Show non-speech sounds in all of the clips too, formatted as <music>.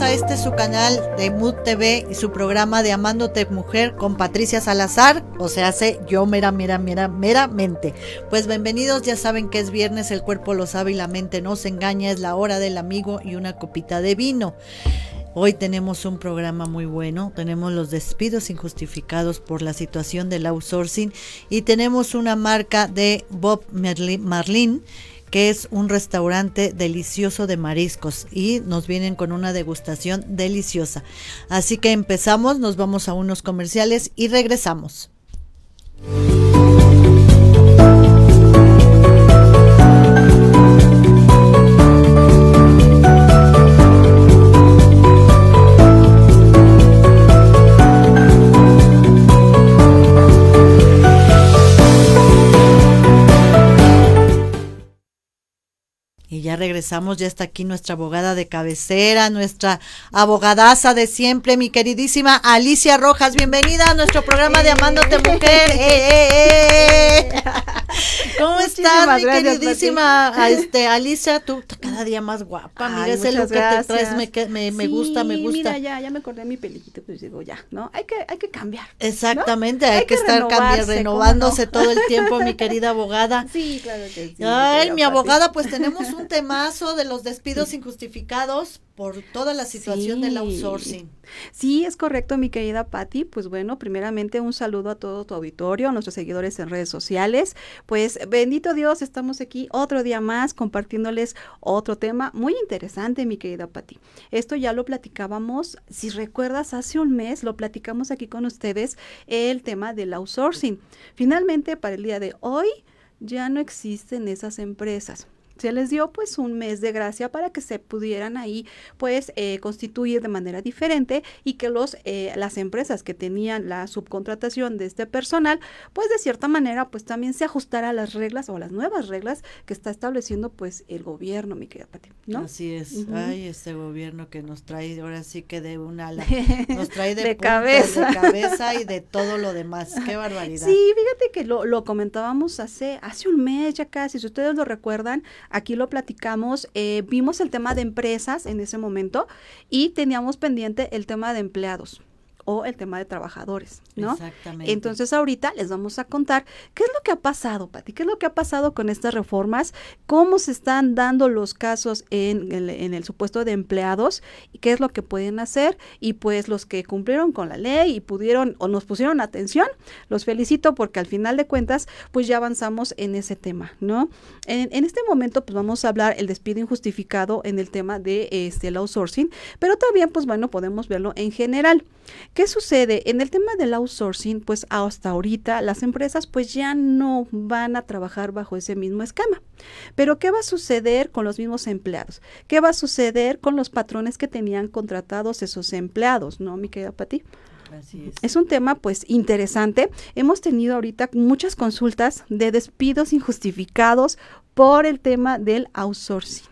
A este su canal de Mood TV y su programa de Amándote Mujer con Patricia Salazar, o sea, hace yo mera, mera, mera, meramente. Pues bienvenidos, ya saben que es viernes, el cuerpo lo sabe y la mente no se engaña, es la hora del amigo y una copita de vino. Hoy tenemos un programa muy bueno, tenemos los despidos injustificados por la situación del outsourcing y tenemos una marca de Bob Marlin que es un restaurante delicioso de mariscos y nos vienen con una degustación deliciosa. Así que empezamos, nos vamos a unos comerciales y regresamos. Ya regresamos, ya está aquí nuestra abogada de cabecera, nuestra abogadaza de siempre, mi queridísima Alicia Rojas. Bienvenida a nuestro programa de Amándote Mujer. ¡Eh, eh, eh! <laughs> ¿Cómo estás, mi queridísima este, Alicia? Tú cada día más guapa. mira ese look que te traes, me, me, gusta, me gusta. Mira, ya, ya me acordé de mi pelito, pues digo, ya, ¿no? Hay que, hay que cambiar. Exactamente, hay, que, estar cambiando, renovándose todo el tiempo, mi querida abogada. <laughs> Sí, claro que sí. Ay, mi abogada, pues tenemos un <laughs> temazo de los despidos injustificados por toda la situación del outsourcing. Sí, es correcto, mi querida Patti. Pues bueno, primeramente un saludo a todo tu auditorio, a nuestros seguidores en redes sociales. Pues bendito Dios, estamos aquí otro día más compartiéndoles otro tema muy interesante, mi querida Patti. Esto ya lo platicábamos, si recuerdas, hace un mes lo platicamos aquí con ustedes, el tema del outsourcing. Finalmente, para el día de hoy, ya no existen esas empresas se les dio pues un mes de gracia para que se pudieran ahí pues eh, constituir de manera diferente y que los eh, las empresas que tenían la subcontratación de este personal pues de cierta manera pues también se ajustara a las reglas o a las nuevas reglas que está estableciendo pues el gobierno mi querida Pati ¿no? así es. Ay este gobierno que nos trae ahora sí que de una <laughs> nos trae de, cabeza. de cabeza y de todo lo demás. Qué <laughs> barbaridad. sí fíjate que lo, lo comentábamos hace hace un mes ya casi si ustedes lo recuerdan Aquí lo platicamos, eh, vimos el tema de empresas en ese momento y teníamos pendiente el tema de empleados o el tema de trabajadores, ¿no? Exactamente. Entonces ahorita les vamos a contar qué es lo que ha pasado, Pati, qué es lo que ha pasado con estas reformas, cómo se están dando los casos en, el supuesto de empleados y qué es lo que pueden hacer y pues los que cumplieron con la ley y pudieron o nos pusieron atención, los felicito porque al final de cuentas pues ya avanzamos en ese tema, ¿no? En, en este momento pues vamos a hablar el despido injustificado en el tema de este el outsourcing, pero también pues bueno podemos verlo en general. ¿Qué sucede? En el tema del outsourcing, pues hasta ahorita las empresas pues ya no van a trabajar bajo ese mismo esquema. Pero ¿qué va a suceder con los mismos empleados? ¿Qué va a suceder con los patrones que tenían contratados esos empleados? ¿No, mi querida Pati? Así es. es un tema pues interesante. Hemos tenido ahorita muchas consultas de despidos injustificados por el tema del outsourcing.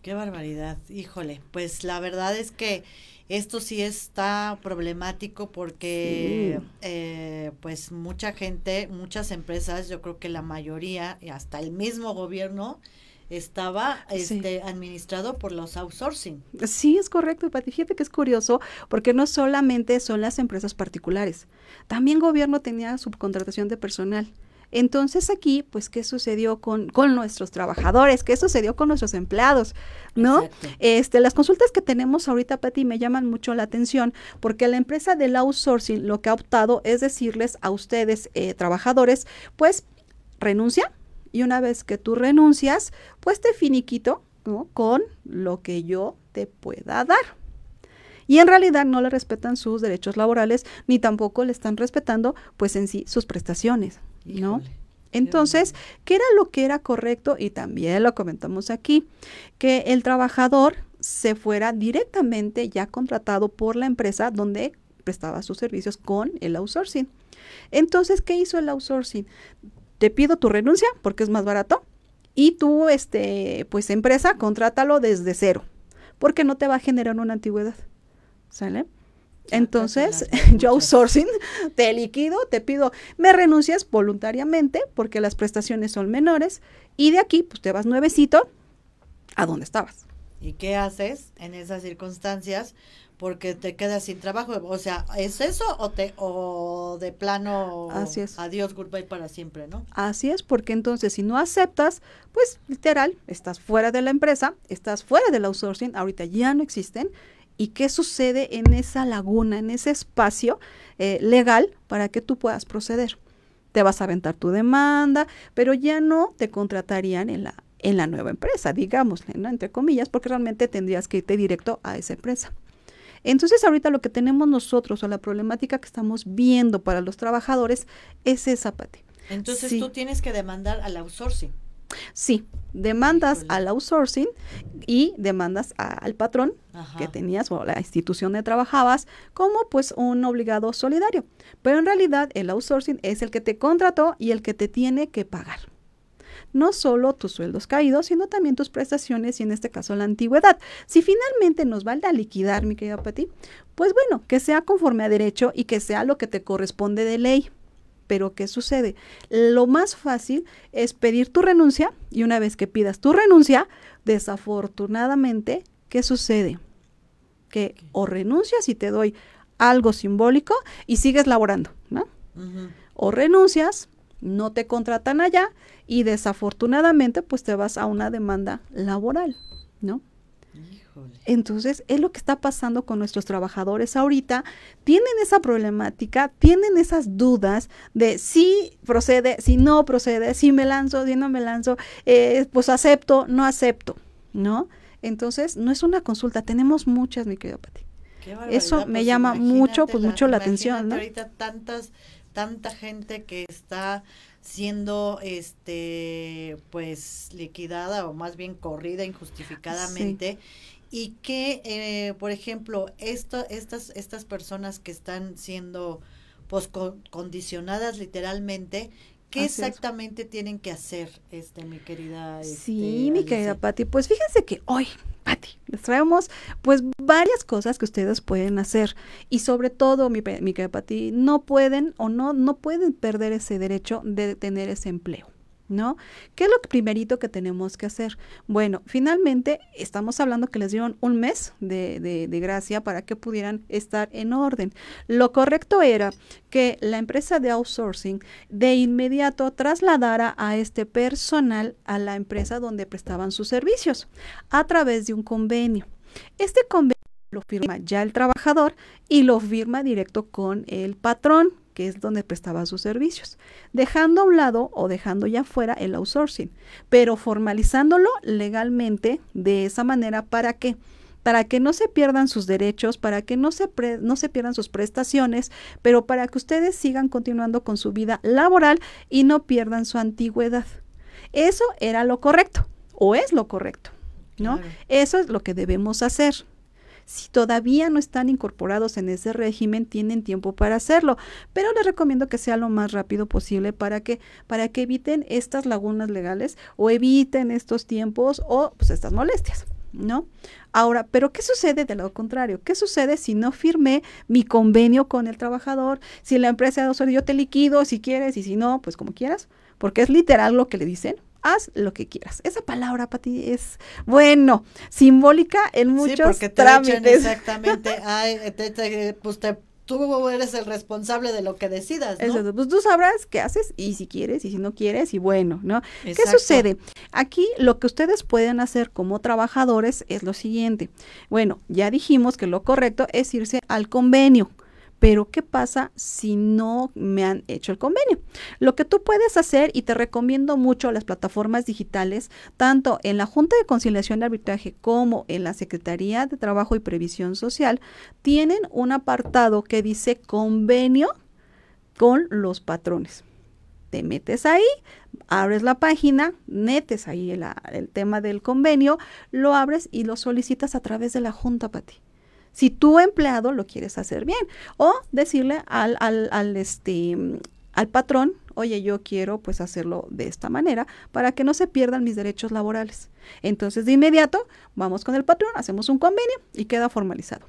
Qué barbaridad, híjole. Pues la verdad es que esto sí está problemático porque eh, pues mucha gente, muchas empresas, yo creo que la mayoría y hasta el mismo gobierno estaba este, administrado por los outsourcing. Sí, es correcto, Pati. Fíjate que es curioso porque no solamente son las empresas particulares, también gobierno tenía subcontratación de personal. Entonces aquí, pues, ¿qué sucedió con, con nuestros trabajadores? ¿Qué sucedió con nuestros empleados? ¿No? Este, las consultas que tenemos ahorita, Pati, me llaman mucho la atención porque la empresa del outsourcing lo que ha optado es decirles a ustedes, eh, trabajadores, pues, renuncia y una vez que tú renuncias, pues te finiquito ¿no? con lo que yo te pueda dar. Y en realidad no le respetan sus derechos laborales ni tampoco le están respetando, pues en sí, sus prestaciones. ¿No? Entonces, ¿qué era lo que era correcto? Y también lo comentamos aquí, que el trabajador se fuera directamente ya contratado por la empresa donde prestaba sus servicios con el outsourcing. Entonces, ¿qué hizo el outsourcing? Te pido tu renuncia porque es más barato y tú, este, pues empresa, contrátalo desde cero porque no te va a generar una antigüedad. ¿Sale? Entonces, <laughs> yo outsourcing, te liquido, te pido, me renuncias voluntariamente porque las prestaciones son menores y de aquí, pues te vas nuevecito a donde estabas. ¿Y qué haces en esas circunstancias? Porque te quedas sin trabajo. O sea, ¿es eso o, te, o de plano Así es. adiós, goodbye para siempre, no? Así es, porque entonces si no aceptas, pues literal, estás fuera de la empresa, estás fuera del outsourcing, ahorita ya no existen. ¿Y qué sucede en esa laguna, en ese espacio eh, legal para que tú puedas proceder? Te vas a aventar tu demanda, pero ya no te contratarían en la, en la nueva empresa, digámosle, ¿no? Entre comillas, porque realmente tendrías que irte directo a esa empresa. Entonces ahorita lo que tenemos nosotros o la problemática que estamos viendo para los trabajadores es esa, Pati. Entonces Sí. tú tienes que demandar al outsourcing. Sí, demandas Híjole. al outsourcing y demandas a- al patrón Ajá. que tenías o la institución donde trabajabas como pues un obligado solidario. Pero en realidad el outsourcing es el que te contrató y el que te tiene que pagar. No solo tus sueldos caídos, sino también tus prestaciones y en este caso la antigüedad. Si finalmente nos van a liquidar, mi querida Pati, pues bueno, que sea conforme a derecho y que sea lo que te corresponde de ley. Pero ¿qué sucede? Lo más fácil es pedir tu renuncia y una vez que pidas tu renuncia, desafortunadamente, ¿qué sucede? Que o renuncias y te doy algo simbólico y sigues laborando, ¿no? O renuncias, no te contratan allá y desafortunadamente pues te vas a una demanda laboral, ¿no? Entonces, es lo que está pasando con nuestros trabajadores ahorita. Tienen esa problemática, tienen esas dudas de si procede, si no procede, si me lanzo, si no me lanzo, eh, pues acepto, no acepto, ¿no? Entonces, no es una consulta, tenemos muchas, mi querida Pati. Eso me pues llama mucho, pues, mucho la atención, imagínate ¿no? Ahorita tantas, tanta gente que está siendo, este, pues liquidada o más bien corrida injustificadamente y que, eh, por ejemplo, esto, estas, estas personas que están siendo, pues, co- condicionadas literalmente. ¿Qué Así es. exactamente tienen que hacer, este, mi querida? Sí, este, mi querida? Pati, pues fíjense que hoy, Pati, les traemos pues varias cosas que ustedes pueden hacer y sobre todo, mi, mi querida Pati, no pueden o no, no pueden perder ese derecho de tener ese empleo. ¿No? ¿Qué es lo primerito que tenemos que hacer? Bueno, finalmente estamos hablando que les dieron un mes de, de, de gracia para que pudieran estar en orden. Lo correcto era que la empresa de outsourcing de inmediato trasladara a este personal a la empresa donde prestaban sus servicios a través de un convenio. Este convenio lo firma ya el trabajador y lo firma directo con el patrón, que es donde prestaba sus servicios, dejando a un lado o dejando ya fuera el outsourcing, pero formalizándolo legalmente de esa manera para que para que no se pierdan sus derechos, para que no se, pre- no se pierdan sus prestaciones, pero para que ustedes sigan continuando con su vida laboral y no pierdan su antigüedad. Eso era lo correcto, o es lo correcto, ¿no? Claro. Eso es lo que debemos hacer. Si todavía no están incorporados en ese régimen, tienen tiempo para hacerlo, pero les recomiendo que sea lo más rápido posible para que para que eviten estas lagunas legales o eviten estos tiempos o pues estas molestias, ¿no? Ahora, pero ¿qué sucede de lo contrario? ¿Qué sucede si no firmé mi convenio con el trabajador? Si la empresa de yo te liquido si quieres y si no, pues como quieras, porque es literal lo que le dicen. Haz lo que quieras. Esa palabra, Pati, es, bueno, simbólica en muchos sí, porque te echan trámites. exactamente, <laughs> ay, te- te- pues te- tú eres el responsable de lo que decidas, ¿no? Eso, pues tú sabrás qué haces y si quieres y si no quieres y bueno, ¿no? ¿Qué sucede? Aquí lo que ustedes pueden hacer como trabajadores es lo siguiente. Bueno, ya dijimos que lo correcto es irse al convenio. Pero ¿qué pasa si no me han hecho el convenio? Lo que tú puedes hacer, y te recomiendo mucho las plataformas digitales, tanto en la Junta de Conciliación y Arbitraje como en la Secretaría de Trabajo y Previsión Social, tienen un apartado que dice convenio con los patrones. Te metes ahí, abres la página, metes ahí el, el tema del convenio, lo abres y lo solicitas a través de la Junta, Pati. Si tu empleado lo quieres hacer bien o decirle al, al, al, este, al patrón, oye, yo quiero pues hacerlo de esta manera para que no se pierdan mis derechos laborales. Entonces de inmediato vamos con el patrón, hacemos un convenio y queda formalizado.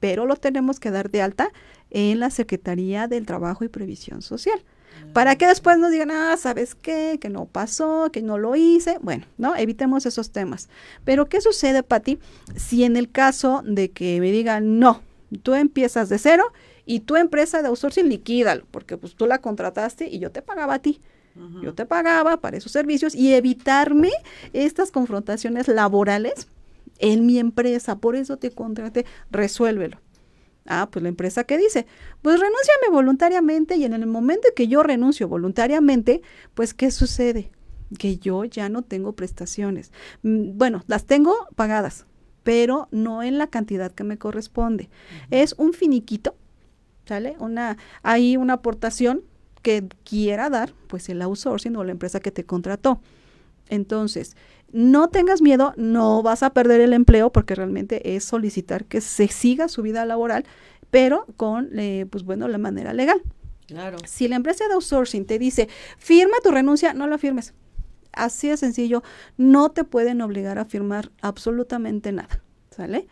Pero lo tenemos que dar de alta en la Secretaría del Trabajo y Previsión Social. Para que después nos digan, ah, ¿sabes qué? Que no pasó, que no lo hice. Bueno, ¿no? Evitemos esos temas. Pero, ¿qué sucede, Pati, si en el caso de que me digan, no, tú empiezas de cero y tu empresa de outsourcing liquídalo, porque pues tú la contrataste y yo te pagaba a ti. Yo te pagaba para esos servicios y evitarme estas confrontaciones laborales en mi empresa. Por eso te contraté, resuélvelo. Ah, pues la empresa que dice, pues renúnciame voluntariamente y en el momento que yo renuncio voluntariamente, pues ¿qué sucede? Que yo ya no tengo prestaciones. Mm, bueno, las tengo pagadas, pero no en la cantidad que me corresponde. Es un finiquito, ¿sale? Una, hay una aportación que quiera dar, pues el outsourcing o la empresa que te contrató. Entonces, no tengas miedo, no vas a perder el empleo porque realmente es solicitar que se siga su vida laboral, pero con, eh, pues bueno, la manera legal. Claro. Si la empresa de outsourcing te dice, firma tu renuncia, no la firmes. Así de sencillo, no te pueden obligar a firmar absolutamente nada, ¿sale?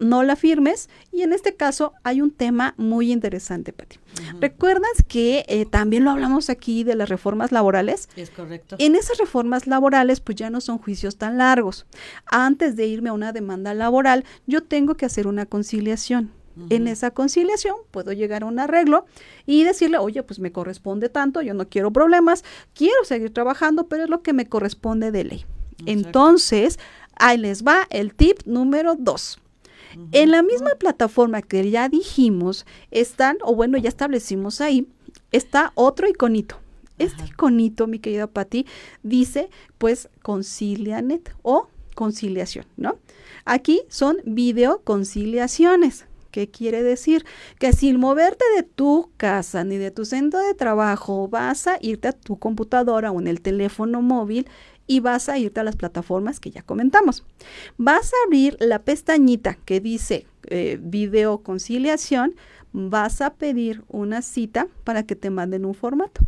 No la firmes. Y en este caso hay un tema muy interesante, Pati. ¿Recuerdas que eh, también lo hablamos aquí de las reformas laborales? Es correcto. En esas reformas laborales, pues ya no son juicios tan largos. Antes de irme a una demanda laboral, yo tengo que hacer una conciliación. En esa conciliación puedo llegar a un arreglo y decirle, oye, pues me corresponde tanto, yo no quiero problemas, quiero seguir trabajando, pero es lo que me corresponde de ley. Entonces, ahí les va el tip número dos. En la misma plataforma que ya dijimos, están, o bueno, ya establecimos ahí, está otro iconito. Este iconito, mi querida Patti, dice pues concilianet o conciliación, ¿no? Aquí son videoconciliaciones. ¿Qué quiere decir? Que sin moverte de tu casa ni de tu centro de trabajo, vas a irte a tu computadora o en el teléfono móvil y vas a irte a las plataformas que ya comentamos. Vas a abrir la pestañita que dice eh, video conciliación, vas a pedir una cita para que te manden un formato.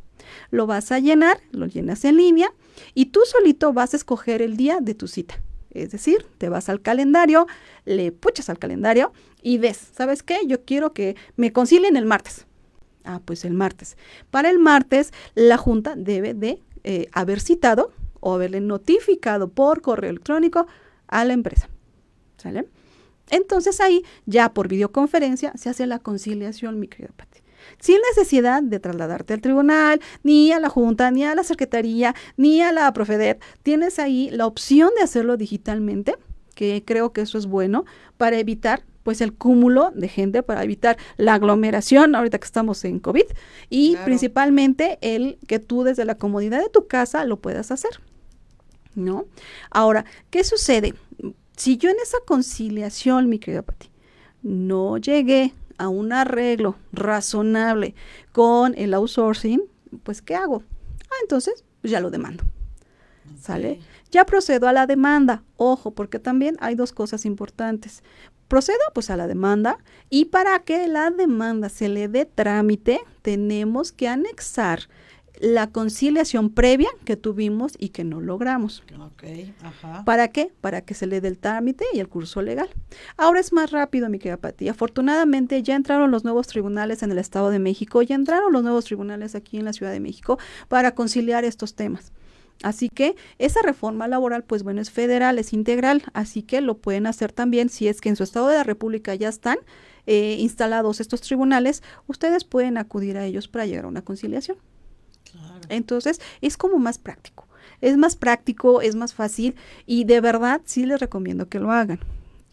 Lo vas a llenar, lo llenas en línea y tú solito vas a escoger el día de tu cita. Es decir, te vas al calendario, le puchas al calendario y ves, ¿sabes qué? Yo quiero que me concilien el martes. Ah, pues el martes. Para el martes, la Junta debe de eh, haber citado o haberle notificado por correo electrónico a la empresa. ¿Sale? Entonces ahí ya por videoconferencia se hace la conciliación, mi querida Pati. Sin necesidad de trasladarte al tribunal, ni a la Junta, ni a la Secretaría, ni a la Profedet. Tienes ahí la opción de hacerlo digitalmente, que creo que eso es bueno para evitar pues el cúmulo de gente para evitar la aglomeración ahorita que estamos en COVID y principalmente el que tú desde la comodidad de tu casa lo puedas hacer. ¿No? Ahora, ¿qué sucede? Si yo en esa conciliación, mi querida Pati, no llegué a un arreglo razonable con el outsourcing, pues ¿qué hago? Ah, entonces pues ya lo demando. ¿Sale? Ya procedo a la demanda. Ojo, porque también hay dos cosas importantes. Procedo pues a la demanda y para que la demanda se le dé trámite, tenemos que anexar la conciliación previa que tuvimos y que no logramos. ¿Para qué? Para que se le dé el trámite y el curso legal. Ahora es más rápido, mi querida Pati. Afortunadamente ya entraron los nuevos tribunales en el Estado de México, ya entraron los nuevos tribunales aquí en la Ciudad de México para conciliar estos temas. Así que esa reforma laboral, pues bueno, es federal, es integral, así que lo pueden hacer también si es que en su estado de la República ya están eh, instalados estos tribunales, ustedes pueden acudir a ellos para llegar a una conciliación. Entonces, es como más práctico. Es más práctico, es más fácil y de verdad sí les recomiendo que lo hagan.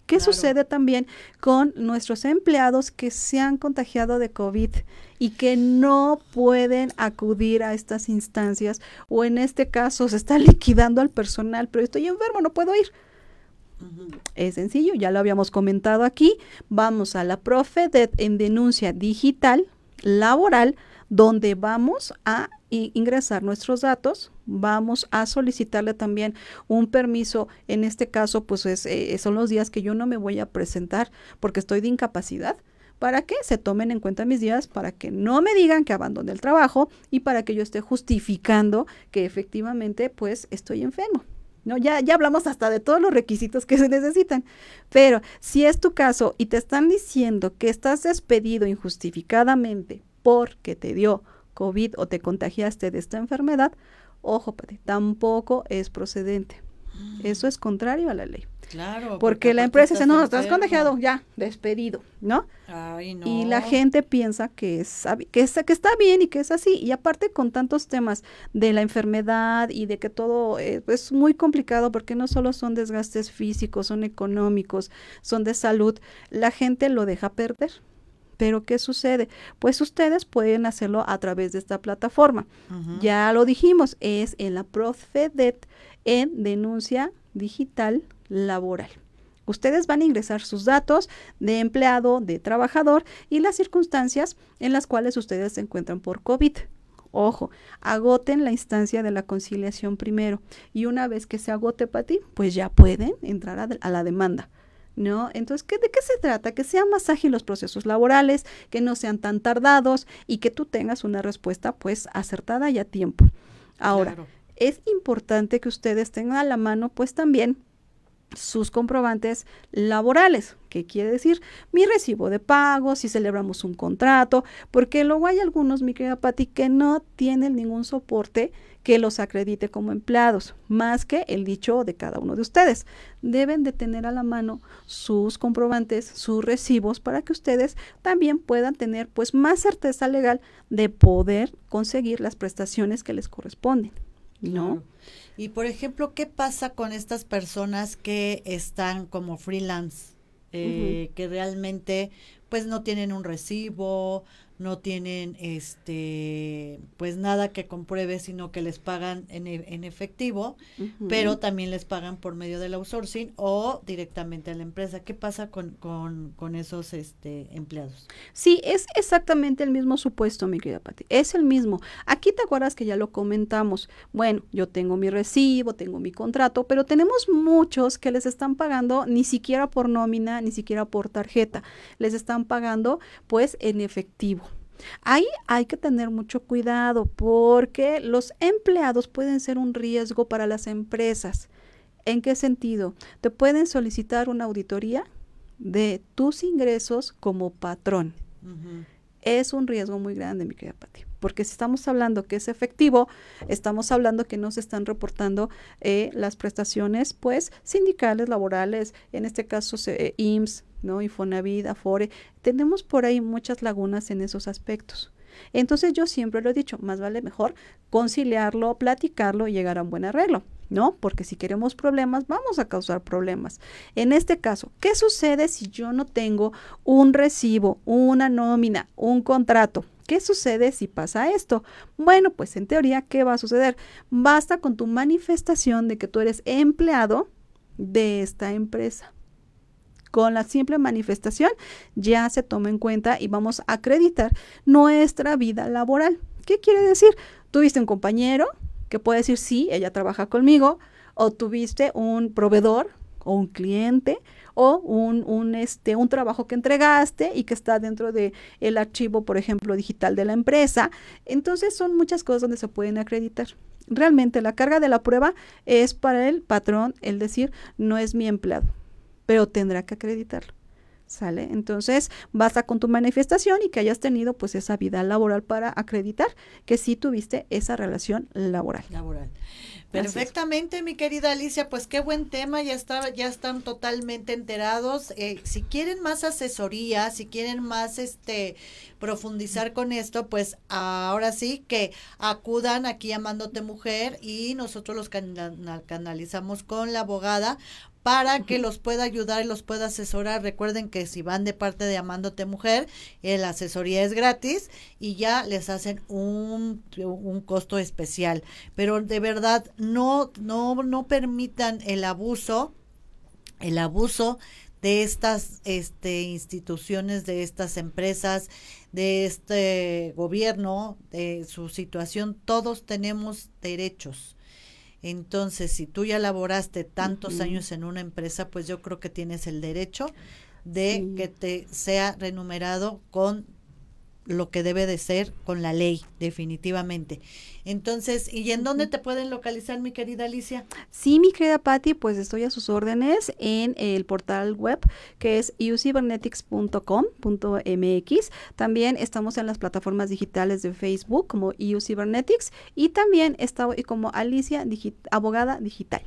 ¿Qué sucede también con nuestros empleados que se han contagiado de COVID y que no pueden acudir a estas instancias? O en este caso se está <laughs> liquidando al personal, pero estoy enfermo, no puedo ir. Es sencillo, ya lo habíamos comentado aquí. Vamos a la Profedet en denuncia digital laboral donde vamos a ingresar nuestros datos, vamos a solicitarle también un permiso, en este caso pues eh, son los días que yo no me voy a presentar porque estoy de incapacidad, para que se tomen en cuenta mis días, para que no me digan que abandone el trabajo y para que yo esté justificando que efectivamente pues estoy enfermo. ¿no? Ya, ya hablamos hasta de todos los requisitos que se necesitan. Pero si es tu caso y te están diciendo que estás despedido injustificadamente porque te dio COVID o te contagiaste de esta enfermedad, ojo, tampoco es procedente. Eso es contrario a la ley. Claro. Porque, la empresa dice, no, estás contagiado, ya, despedido, ¿no? Ay, no. Y la gente piensa que, es, que, es, que está bien y que es así. Y aparte con tantos temas de la enfermedad y de que todo eh, es muy complicado porque no solo son desgastes físicos, son económicos, son de salud, la gente lo deja perder. Pero ¿qué sucede? Pues ustedes pueden hacerlo a través de esta plataforma. Ya lo dijimos, es en la Profedet en denuncia digital laboral. Ustedes van a ingresar sus datos de empleado, de trabajador y las circunstancias en las cuales ustedes se encuentran por COVID. Ojo, agoten la instancia de la conciliación primero y una vez que se agote para ti, pues ya pueden entrar a, la demanda. ¿No? Entonces, ¿qué, ¿de qué se trata? Que sean más ágiles los procesos laborales, que no sean tan tardados y que tú tengas una respuesta pues acertada y a tiempo. Ahora, es importante que ustedes tengan a la mano pues también sus comprobantes laborales, que quiere decir mi recibo de pago, si celebramos un contrato, porque luego hay algunos, mi querida Pati, que no tienen ningún soporte que los acredite como empleados, más que el dicho de cada uno de ustedes. Deben de tener a la mano sus comprobantes, sus recibos, para que ustedes también puedan tener pues más certeza legal de poder conseguir las prestaciones que les corresponden. ¿no? Y por ejemplo, ¿qué pasa con estas personas que están como freelance, eh, que realmente pues no tienen un recibo, no tienen este pues nada que compruebe sino que les pagan en, e, en efectivo pero también les pagan por medio del outsourcing o directamente a la empresa. Qué pasa con, con, con esos este empleados sí es exactamente el mismo supuesto mi querida Pati es el mismo. Aquí te acuerdas que ya lo comentamos. Bueno yo tengo mi recibo tengo mi contrato pero tenemos muchos que les están pagando ni siquiera por nómina ni siquiera por tarjeta. Les están pagando pues en efectivo Ahí hay que tener mucho cuidado porque los empleados pueden ser un riesgo para las empresas. ¿En qué sentido? Te pueden solicitar una auditoría de tus ingresos como patrón. Es un riesgo muy grande, mi querida Pati, porque si estamos hablando que es efectivo, estamos hablando que no se están reportando eh, las prestaciones, pues, sindicales, laborales, en este caso eh, IMSS, ¿no? Infonavit, Afore, tenemos por ahí muchas lagunas en esos aspectos. Entonces yo siempre lo he dicho, más vale mejor conciliarlo, platicarlo y llegar a un buen arreglo, ¿no? Porque si queremos problemas, vamos a causar problemas. En este caso, ¿qué sucede si yo no tengo un recibo, una nómina, un contrato? ¿Qué sucede si pasa esto? Bueno, pues en teoría, ¿qué va a suceder? Basta con tu manifestación de que tú eres empleado de esta empresa. Con la simple manifestación ya se toma en cuenta y vamos a acreditar nuestra vida laboral. ¿Qué quiere decir? Tuviste un compañero que puede decir, sí, ella trabaja conmigo, o tuviste un proveedor o un cliente o un, un, este, un trabajo que entregaste y que está dentro del el archivo, por ejemplo, digital de la empresa. Entonces son muchas cosas donde se pueden acreditar. Realmente la carga de la prueba es para el patrón el decir, no es mi empleado pero tendrá que acreditarlo. ¿Sale? Entonces, basta con tu manifestación y que hayas tenido pues esa vida laboral para acreditar que sí tuviste esa relación laboral. Laboral. Perfectamente, mi querida Alicia, pues qué buen tema, ya está, ya están totalmente enterados. Eh, si quieren más asesoría, si quieren más este profundizar con esto, pues ahora sí que acudan aquí llamándote mujer y nosotros los canalizamos con la abogada para que los pueda ayudar y los pueda asesorar. Recuerden que si van de parte de Amándote Mujer, eh, la asesoría es gratis y ya les hacen un, un costo especial. Pero de verdad, no, no, no permitan el abuso, el abuso de estas este, instituciones, de estas empresas, de este gobierno, de su situación. Todos tenemos derechos entonces, si tú ya laboraste tantos años en una empresa, pues yo creo que tienes el derecho de que te sea renumerado con lo que debe de ser con la ley, definitivamente. Entonces, ¿y en dónde te pueden localizar, mi querida Alicia? Sí, mi querida Patti, pues estoy a sus órdenes en el portal web que es eucybernetics.com.mx. También estamos en las plataformas digitales de Facebook como EU Cybernetics y también estoy como Alicia Abogada Digital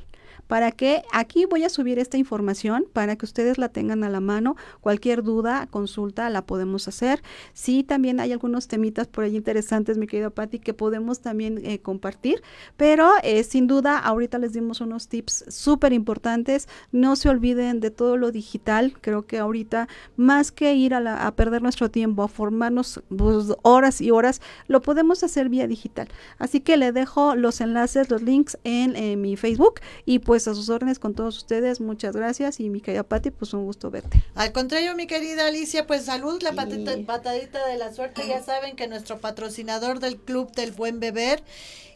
para que aquí voy a subir esta información para que ustedes la tengan a la mano. Cualquier duda, consulta, la podemos hacer. Sí, también hay algunos temitas por ahí interesantes, mi querido Patti, que podemos también eh, compartir, pero eh, sin duda ahorita les dimos unos tips súper importantes. No se olviden de todo lo digital. Creo que ahorita, más que ir a, perder nuestro tiempo, a formarnos pues, horas y horas, lo podemos hacer vía digital. Así que le dejo los enlaces, los links en, en mi Facebook y pues pues a sus órdenes con todos ustedes. Muchas gracias y mi querida Pati, pues un gusto verte. Al contrario, mi querida Alicia, pues salud, la patadita de la suerte. Ya saben que nuestro patrocinador del Club del Buen Beber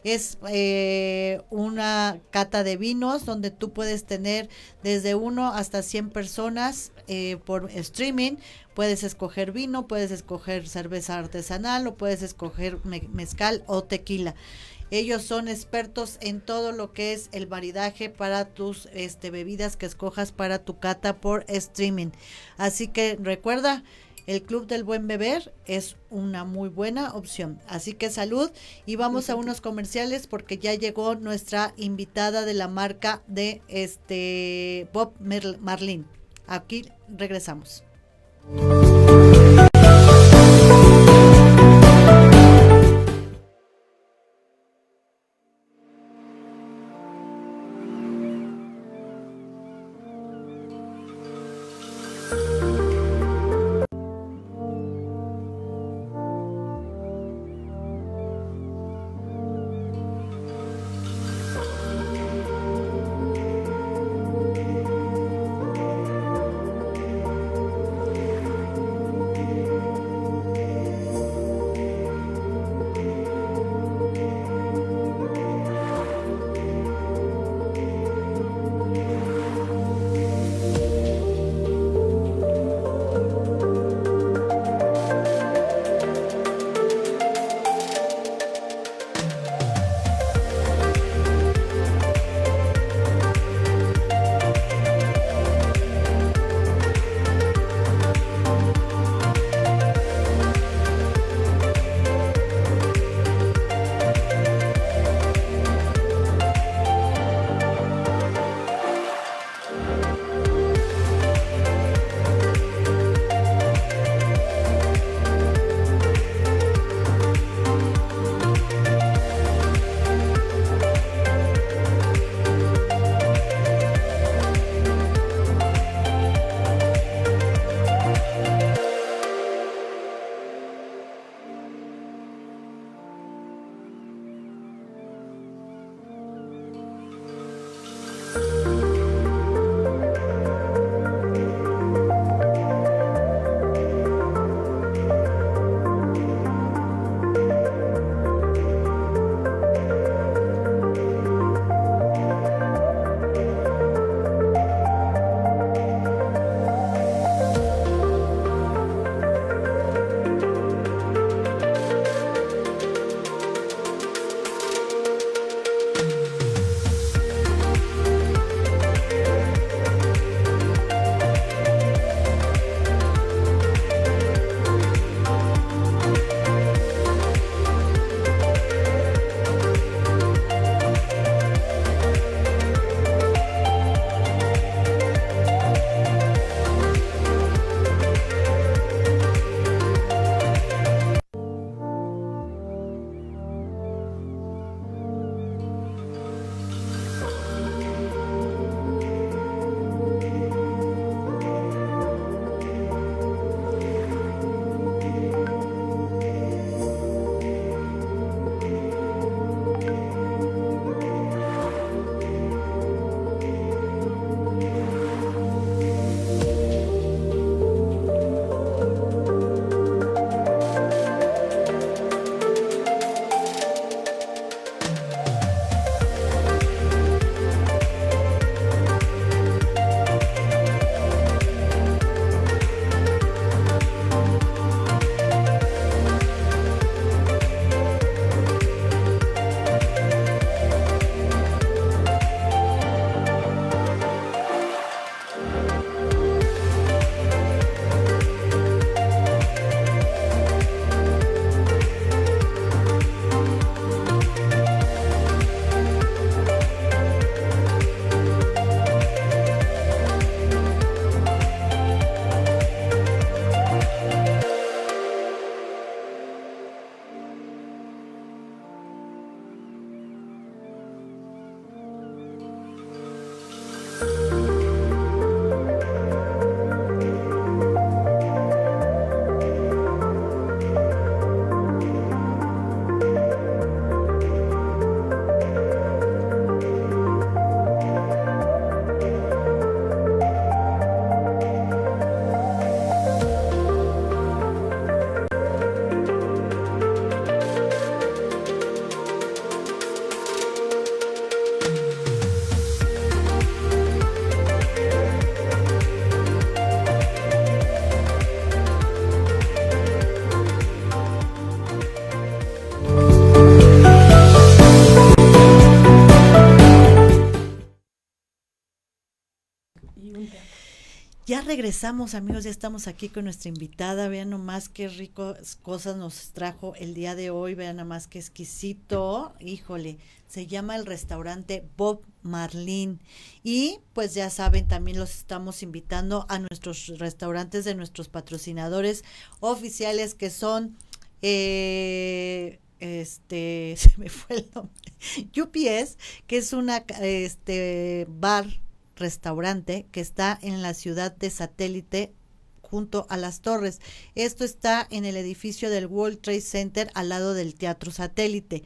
es eh, una cata de vinos donde tú puedes tener desde uno hasta 100 personas eh, por streaming. Puedes escoger vino, puedes escoger cerveza artesanal o puedes escoger mezcal o tequila. Ellos son expertos en todo lo que es el maridaje para tus este, bebidas que escojas para tu cata por streaming. Así que recuerda, el Club del Buen Beber es una muy buena opción. Así que salud y vamos a unos comerciales porque ya llegó nuestra invitada de la marca de este Bob Marlin. Aquí regresamos. Regresamos, amigos, ya estamos aquí con nuestra invitada. Vean nomás qué ricas cosas nos trajo el día de hoy. Vean nomás qué exquisito. Híjole, se llama el restaurante Bob Marlin. Y pues ya saben, también los estamos invitando a nuestros restaurantes de nuestros patrocinadores oficiales que son eh, este <laughs> se me fue el nombre <laughs> UPS que es una este bar restaurante que está en la ciudad de satélite junto a las torres. Esto está en el edificio del World Trade Center al lado del Teatro Satélite.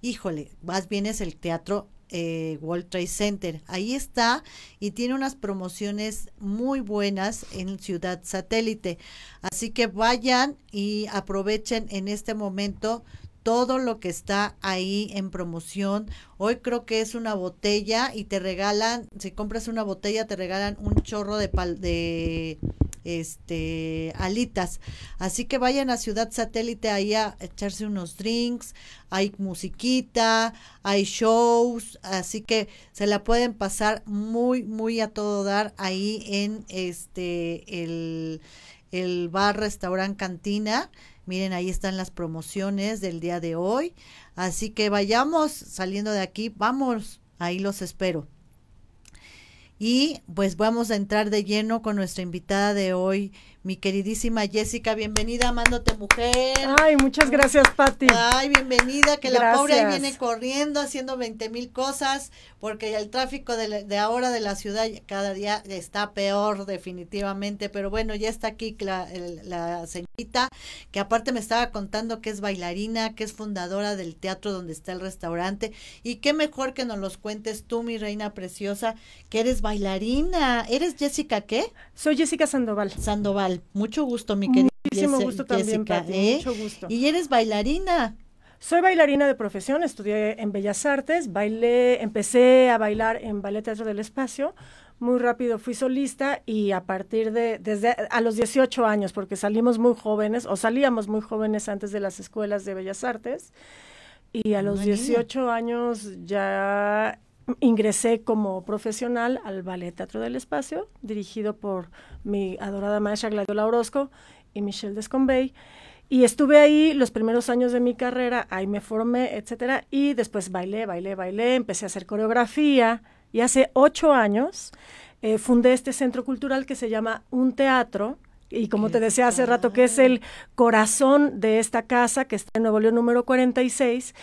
Híjole, más bien es el Teatro eh, World Trade Center. Ahí está y tiene unas promociones muy buenas en Ciudad Satélite. Así que vayan y aprovechen en este momento todo lo que está ahí en promoción. Hoy creo que es una botella y te regalan, si compras una botella te regalan un chorro de este alitas. Así que vayan a Ciudad Satélite ahí a echarse unos drinks, hay musiquita, hay shows, así que se la pueden pasar muy muy a todo dar ahí en este el el bar restaurant cantina Miren, ahí están las promociones del día de hoy. Así que vayamos saliendo de aquí, vamos, ahí los espero. Y pues vamos a entrar de lleno con nuestra invitada de hoy, mi queridísima Jessica, bienvenida, amándote mujer. Ay, muchas gracias, Patti. Ay, bienvenida, que la pobre ahí viene corriendo, haciendo 20 mil cosas, porque el tráfico de, de, ahora de la ciudad cada día está peor definitivamente, pero bueno, ya está aquí la, la señorita, que aparte me estaba contando que es bailarina, que es fundadora del teatro donde está el restaurante, y qué mejor que nos los cuentes tú, mi reina preciosa, que eres bailarina. ¿Eres Jessica qué? Soy Jessica Sandoval. Sandoval. Mucho gusto, mi querida. Muchísimo gusto también, ¿eh? Mucho gusto. Y eres bailarina. Soy bailarina de profesión, estudié en Bellas Artes, bailé, empecé a bailar en Ballet Teatro del Espacio, muy rápido fui solista y a partir de, desde a los 18 años, porque salimos muy jóvenes, o salíamos muy jóvenes antes de las escuelas de Bellas Artes, y a los 18 años ya ingresé como profesional al Ballet Teatro del Espacio, dirigido por mi adorada maestra Gladiola Orozco y Michelle Descombey. Y estuve ahí los primeros años de mi carrera, ahí me formé, etcétera, y después bailé, bailé, bailé, empecé a hacer coreografía, y hace ocho años eh, fundé este centro cultural que se llama Un Teatro, y como te decía hace rato, que es el corazón de esta casa, que está en Nuevo León número 46,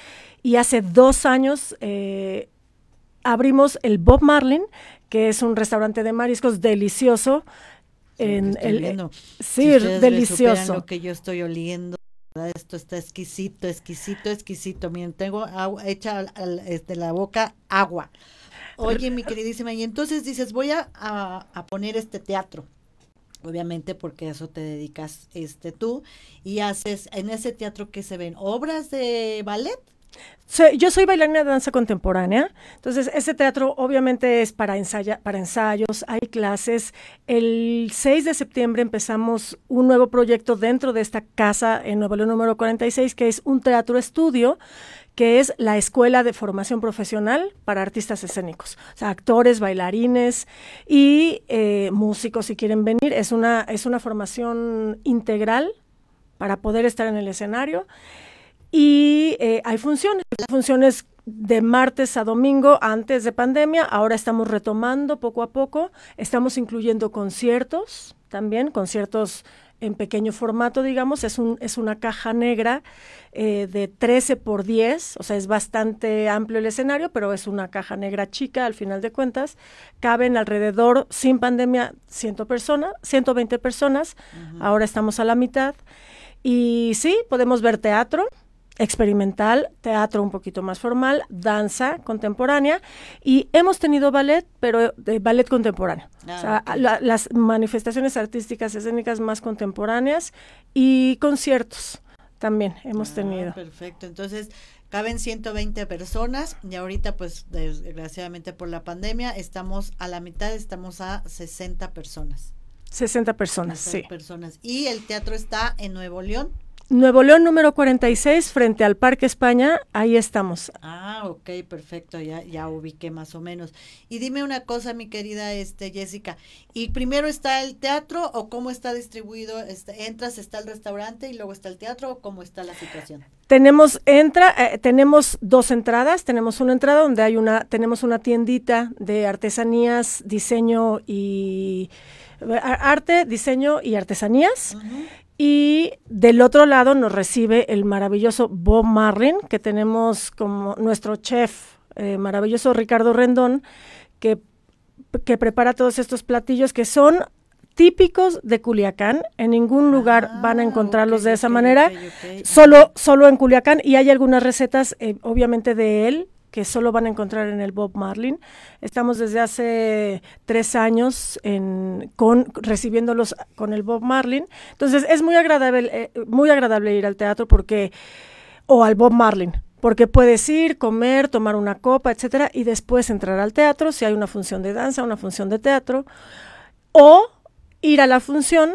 y hace dos años eh, abrimos el Bob Marlin, que es un restaurante de mariscos delicioso. en el, sí, delicioso. Lo que yo estoy oliendo. Esto está exquisito, exquisito, exquisito. Miren, tengo agua, hecha de este, la boca agua. Oye, mi queridísima, y entonces dices, voy a, a, poner este teatro obviamente porque a eso te dedicas este tú y haces en ese teatro que se ven obras de ballet yo soy bailarina de danza contemporánea, entonces ese teatro obviamente es para, ensayos, hay clases. El 6 de septiembre empezamos un nuevo proyecto dentro de esta casa en Nuevo León número 46, que es un teatro estudio, que es la escuela de formación profesional para artistas escénicos, o sea, actores, bailarines y eh, músicos si quieren venir. Es una, es una formación integral para poder estar en el escenario. Y eh, hay funciones, funciones de martes a domingo antes de pandemia, ahora estamos retomando poco a poco, estamos incluyendo conciertos también, conciertos en pequeño formato, digamos, es, un, es una caja negra eh, de 13 por 10, o sea, es bastante amplio el escenario, pero es una caja negra chica al final de cuentas. Caben alrededor, sin pandemia, 100 personas, 120 personas, ahora estamos a la mitad. Y sí, podemos ver teatro, experimental, teatro un poquito más formal, danza contemporánea y hemos tenido ballet, pero de ballet contemporáneo. o sea, ah, las manifestaciones artísticas escénicas más contemporáneas y conciertos también hemos ah, tenido. Perfecto, entonces caben 120 personas y ahorita pues desgraciadamente por la pandemia estamos a la mitad, estamos a 60 personas. 60 personas, 60 sí. personas. Y el teatro está en Nuevo León. Nuevo León número 46 frente al Parque España, ahí estamos. Ah, ok, perfecto, ya, ya ubiqué más o menos. Y dime una cosa, mi querida este, Jessica, ¿y primero está el teatro o cómo está distribuido? Este, ¿Entras, está el restaurante y luego está el teatro o cómo está la situación? Tenemos, entra, eh, tenemos dos entradas, tenemos una entrada donde hay una, tenemos una tiendita de artesanías, diseño y arte, diseño y artesanías. Y del otro lado nos recibe el maravilloso Bob Marlin, que tenemos como nuestro chef eh, maravilloso Ricardo Rendón, que, que prepara todos estos platillos que son típicos de Culiacán. En ningún lugar Ah, van a encontrarlos de esa manera. Solo, solo en Culiacán. Y hay algunas recetas, eh, obviamente, de él que solo van a encontrar en el Bob Marlin. Estamos desde hace tres años en, con, recibiéndolos con el Bob Marlin. Entonces es muy agradable, eh, muy agradable ir al teatro porque, o al Bob Marlin, porque puedes ir, comer, tomar una copa, etcétera, y después entrar al teatro si hay una función de danza, una función de teatro, o ir a la función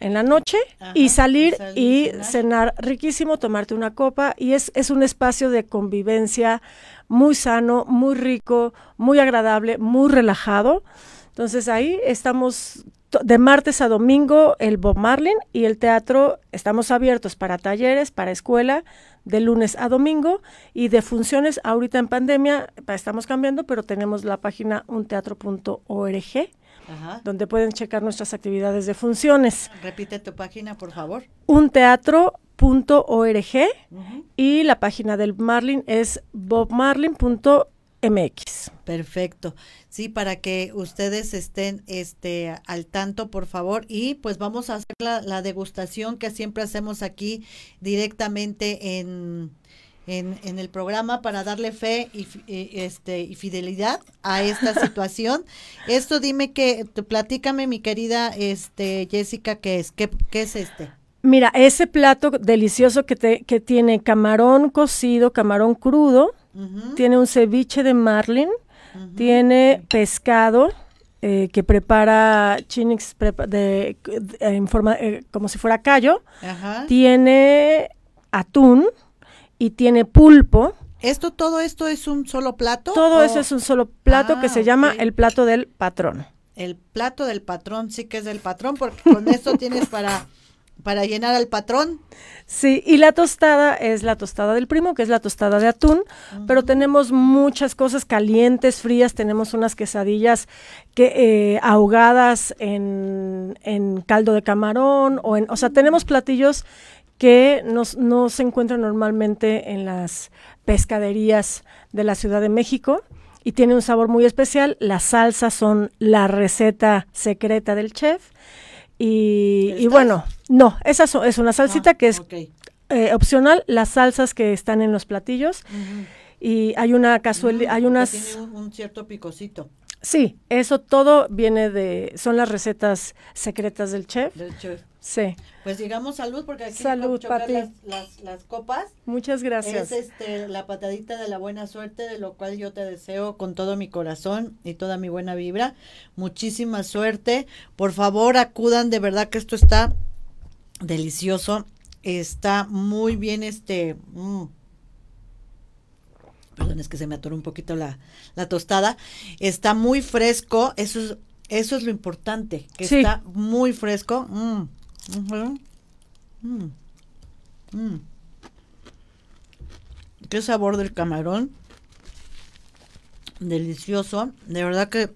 en la noche Ajá, y salir y cenar. cenar riquísimo, tomarte una copa y es, es un espacio de convivencia muy sano, muy rico, muy agradable, muy relajado. Entonces ahí estamos de martes a domingo el Bob Marlin y el teatro estamos abiertos para talleres, para escuela, de lunes a domingo y de funciones ahorita en pandemia pa- estamos cambiando, pero tenemos la página unteatro.org Ajá. donde pueden checar nuestras actividades de funciones. Repite tu página, por favor. unteatro.org Ujú. y la página del Marlin es bobmarlin.mx. Perfecto. Sí, para que ustedes estén este al tanto, por favor. Y pues vamos a hacer la, la degustación que siempre hacemos aquí directamente en, en, en el programa para darle fe y, este, y fidelidad a esta <laughs> situación. Esto dime que, platícame mi querida este, Jessica, ¿qué es? ¿Qué, qué es este? Mira, ese plato delicioso que, te- que tiene camarón cocido, camarón crudo, tiene un ceviche de marlin, tiene pescado eh, que prepara Chinix prepa- de, de- en forma eh, como si fuera callo, tiene atún y tiene pulpo. ¿Esto, todo esto es un solo plato? Todo o eso es un solo plato que Ah, se llama el plato del patrón. El plato del patrón, sí que es del patrón, porque con esto tienes para, para llenar al patrón. Sí, y la tostada es la tostada del primo, que es la tostada de atún, pero tenemos muchas cosas calientes, frías, tenemos unas quesadillas que eh, ahogadas en, en caldo de camarón, o en, o sea, tenemos platillos que nos- no se encuentran normalmente en las pescaderías de la Ciudad de México y tiene un sabor muy especial. Las salsas son la receta secreta del chef. Y, y bueno, no, esa so- es una salsita Ah, que es eh, opcional, las salsas que están en los platillos. Y hay una cazuela, Mm, hay unas... Tiene un, un cierto picocito Sí, eso todo viene de... Son las recetas secretas del chef. del chef. Sí, Pues digamos salud, porque aquí Salud, Pati. las, las, las copas muchas gracias. es este la patadita de la buena suerte, de lo cual yo te deseo con todo mi corazón y toda mi buena vibra. Muchísima suerte. Por favor, acudan, de verdad que esto está delicioso. Está muy bien este... mm. Perdón, es que se me atoró un poquito la, la tostada. Está muy fresco, eso es, eso es lo importante, que Sí. está muy fresco. Mm, ujú, mm, mm. Qué sabor del camarón. Delicioso. De verdad que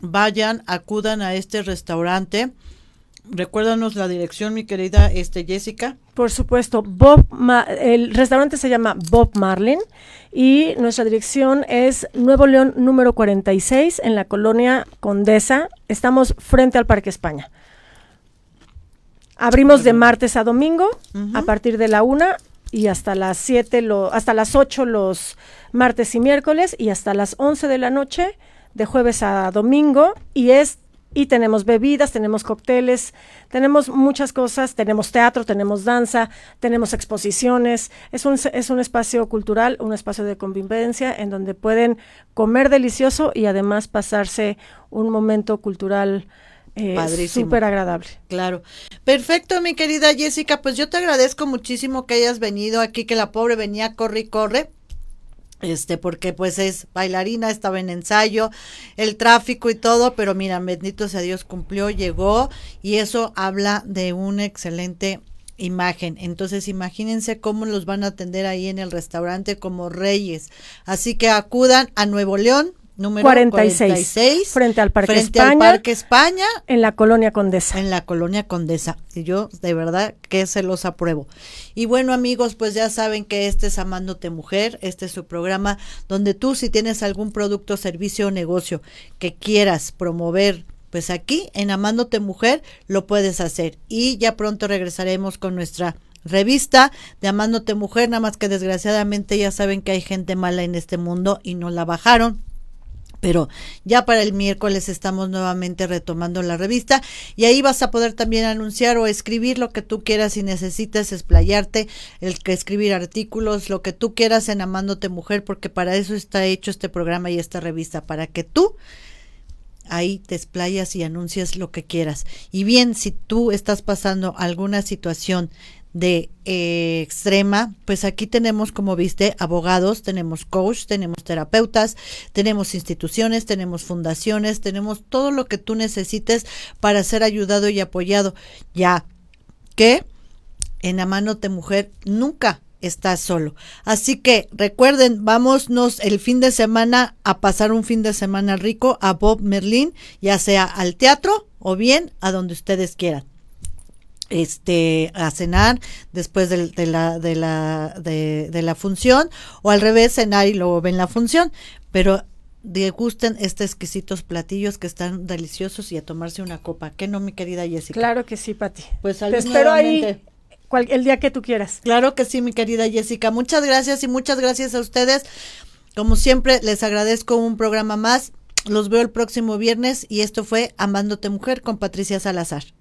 vayan, acudan a este restaurante. Recuérdanos la dirección, mi querida este Jessica. Por supuesto, Bob Ma- el restaurante se llama Bob Marlin y nuestra dirección es Nuevo León número 46 en la colonia Condesa. Estamos frente al Parque España. Abrimos de martes a domingo a partir de la una y hasta las 7, lo, hasta las 8 los martes y miércoles y hasta las 11 de la noche de jueves a domingo y es y tenemos bebidas, tenemos cócteles, tenemos muchas cosas, tenemos teatro, tenemos danza, tenemos exposiciones, es un, es un espacio cultural, un espacio de convivencia en donde pueden comer delicioso y además pasarse un momento cultural eh, súper agradable. Claro. Perfecto, mi querida Jessica, pues yo te agradezco muchísimo que hayas venido aquí, que la pobre venía, corre y corre este, porque pues es bailarina, estaba en ensayo, el tráfico y todo, pero mira, bendito sea Dios, cumplió, llegó y eso habla de una excelente imagen. Entonces imagínense cómo los van a atender ahí en el restaurante como reyes. Así que acudan a Nuevo León, número 46, frente al Parque frente España, al Parque España, en la colonia Condesa. En la colonia Condesa. Y yo de verdad que se los apruebo. Y bueno amigos, pues ya saben que este es Amándote Mujer, este es su programa donde tú si tienes algún producto, servicio o negocio que quieras promover, pues aquí en Amándote Mujer lo puedes hacer. Y ya pronto regresaremos con nuestra revista de Amándote Mujer, nada más que desgraciadamente ya saben que hay gente mala en este mundo y no la bajaron pero ya para el miércoles estamos nuevamente retomando la revista y ahí vas a poder también anunciar o escribir lo que tú quieras si necesitas explayarte, el que escribir artículos, lo que tú quieras en Amándote Mujer, porque para eso está hecho este programa y esta revista, para que tú ahí te explayas y anuncias lo que quieras. Y bien, si tú estás pasando alguna situación de eh, extrema, pues aquí tenemos, como viste, abogados, tenemos coach, tenemos terapeutas, tenemos instituciones, tenemos fundaciones, tenemos todo lo que tú necesites para ser ayudado y apoyado. Ya que en la mano de mujer nunca estás solo. Así que recuerden, vámonos el fin de semana a pasar un fin de semana rico a Bob Merlin, ya sea al teatro o bien a donde ustedes quieran este a cenar después de, la de la de, la función o al revés cenar y luego ven la función. Pero degusten estos exquisitos platillos que están deliciosos y a tomarse una copa. ¿qué no mi querida Jessica claro que sí Pati. Pues te espero ahí el día que tú quieras. Claro que sí mi querida Jessica. Muchas gracias y muchas gracias a ustedes. Como siempre les agradezco un programa más. Los veo el próximo viernes y esto fue Amándote Mujer con Patricia Salazar